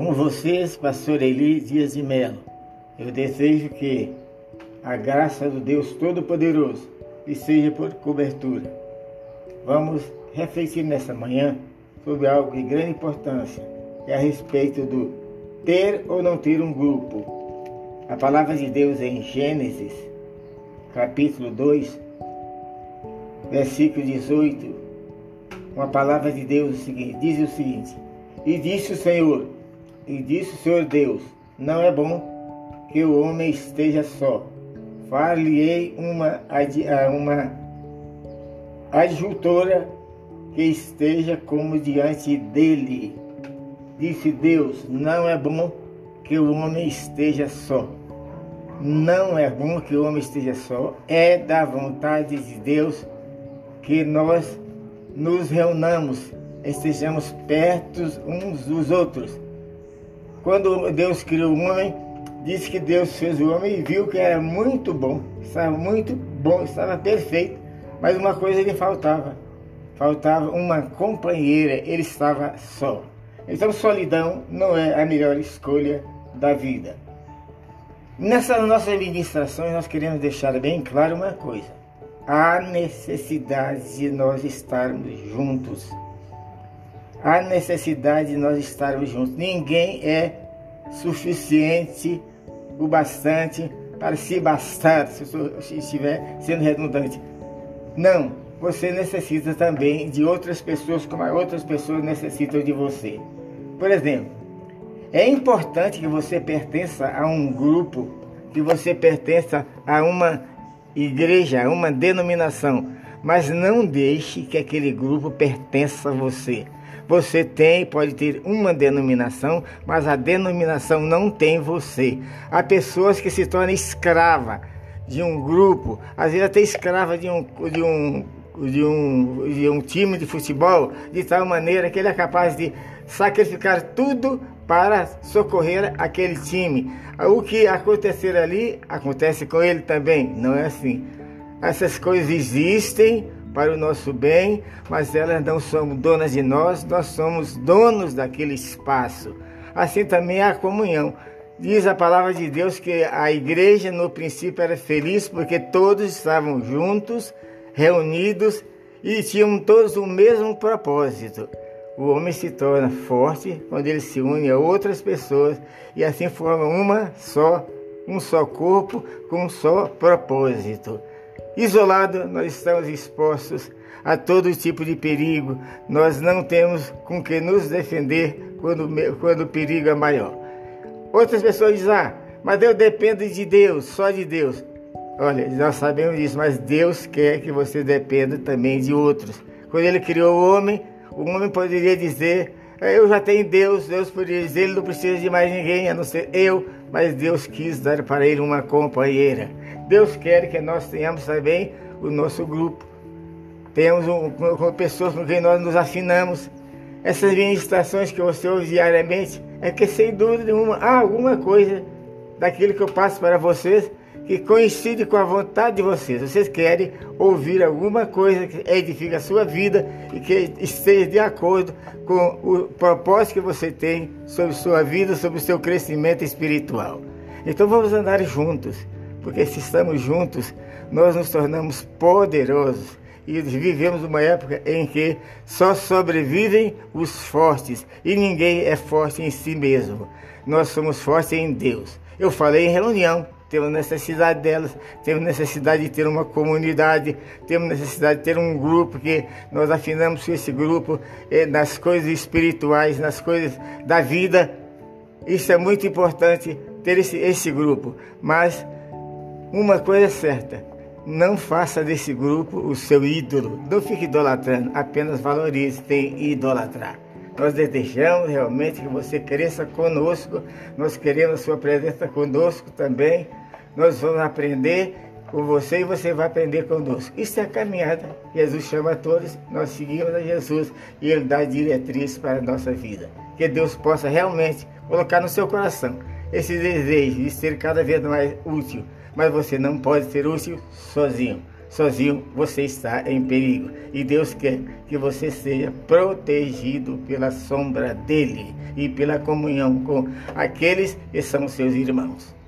Com vocês, pastor Eli Dias de Melo. Eu desejo que a graça do Deus Todo-Poderoso lhe seja por cobertura. Vamos refletir nessa manhã sobre algo de grande importância, que é a respeito do ter ou não ter um grupo. A palavra de Deus é em Gênesis, capítulo 2, versículo 18. Uma palavra de Deus diz o seguinte: E disse o Senhor, e disse o Senhor Deus: Não é bom que o homem esteja só. Far-lhe-ei uma, uma adjutora que esteja como diante dele. Disse Deus: Não é bom que o homem esteja só. Não é bom que o homem esteja só. É da vontade de Deus que nós nos reunamos, estejamos perto uns dos outros. Quando Deus criou o homem, disse que Deus fez o homem e viu que era muito bom, estava muito bom, estava perfeito, mas uma coisa lhe faltava faltava uma companheira, ele estava só. Então, solidão não é a melhor escolha da vida. Nessas nossas ministrações, nós queremos deixar bem claro uma coisa: há necessidade de nós estarmos juntos. Há necessidade de nós estarmos juntos. Ninguém é suficiente o bastante para se bastar, se estiver sendo redundante. Não, você necessita também de outras pessoas como outras pessoas necessitam de você. Por exemplo, é importante que você pertença a um grupo, que você pertença a uma igreja, a uma denominação, mas não deixe que aquele grupo pertença a você. Você tem, pode ter uma denominação, mas a denominação não tem você. Há pessoas que se tornam escrava de um grupo, às vezes até escrava de um, de um de um, de um time de futebol de tal maneira que ele é capaz de sacrificar tudo para socorrer aquele time. O que acontecer ali acontece com ele também, não é assim. Essas coisas existem para o nosso bem, mas elas não são donas de nós, nós somos donos daquele espaço. Assim também é a comunhão. Diz a palavra de Deus que a igreja no princípio era feliz porque todos estavam juntos reunidos e tinham todos o mesmo propósito. O homem se torna forte quando ele se une a outras pessoas e assim forma uma só, um só corpo com um só propósito. Isolado, nós estamos expostos a todo tipo de perigo. Nós não temos com que nos defender quando, quando o perigo é maior. Outras pessoas dizem: Ah, mas eu dependo de Deus, só de Deus. Olha, nós sabemos disso, mas Deus quer que você dependa também de outros. Quando Ele criou o homem, o homem poderia dizer: é, Eu já tenho Deus. Deus poderia dizer: Ele não precisa de mais ninguém a não ser eu. Mas Deus quis dar para ele uma companheira. Deus quer que nós tenhamos também o nosso grupo. Temos um, com pessoas com quem nós nos afinamos. Essas ministrações que você ouve diariamente é que, sem dúvida nenhuma, há alguma coisa daquilo que eu passo para vocês que coincide com a vontade de vocês. Vocês querem ouvir alguma coisa que edifique a sua vida e que esteja de acordo com o propósito que você tem sobre sua vida, sobre o seu crescimento espiritual. Então vamos andar juntos, porque se estamos juntos, nós nos tornamos poderosos e vivemos uma época em que só sobrevivem os fortes e ninguém é forte em si mesmo. Nós somos fortes em Deus. Eu falei em reunião temos necessidade delas, temos necessidade de ter uma comunidade, temos necessidade de ter um grupo que nós afinamos com esse grupo eh, nas coisas espirituais, nas coisas da vida. Isso é muito importante ter esse, esse grupo. Mas uma coisa é certa, não faça desse grupo o seu ídolo. Não fique idolatrando, apenas valorize, tem idolatrar. Nós desejamos realmente que você cresça conosco, nós queremos sua presença conosco também. Nós vamos aprender com você e você vai aprender conosco. Isso é a caminhada. Jesus chama a todos, nós seguimos a Jesus e Ele dá diretriz para a nossa vida. Que Deus possa realmente colocar no seu coração esse desejo de ser cada vez mais útil. Mas você não pode ser útil sozinho. sozinho você está em perigo. E Deus quer que você seja protegido pela sombra dele e pela comunhão com aqueles que são seus irmãos.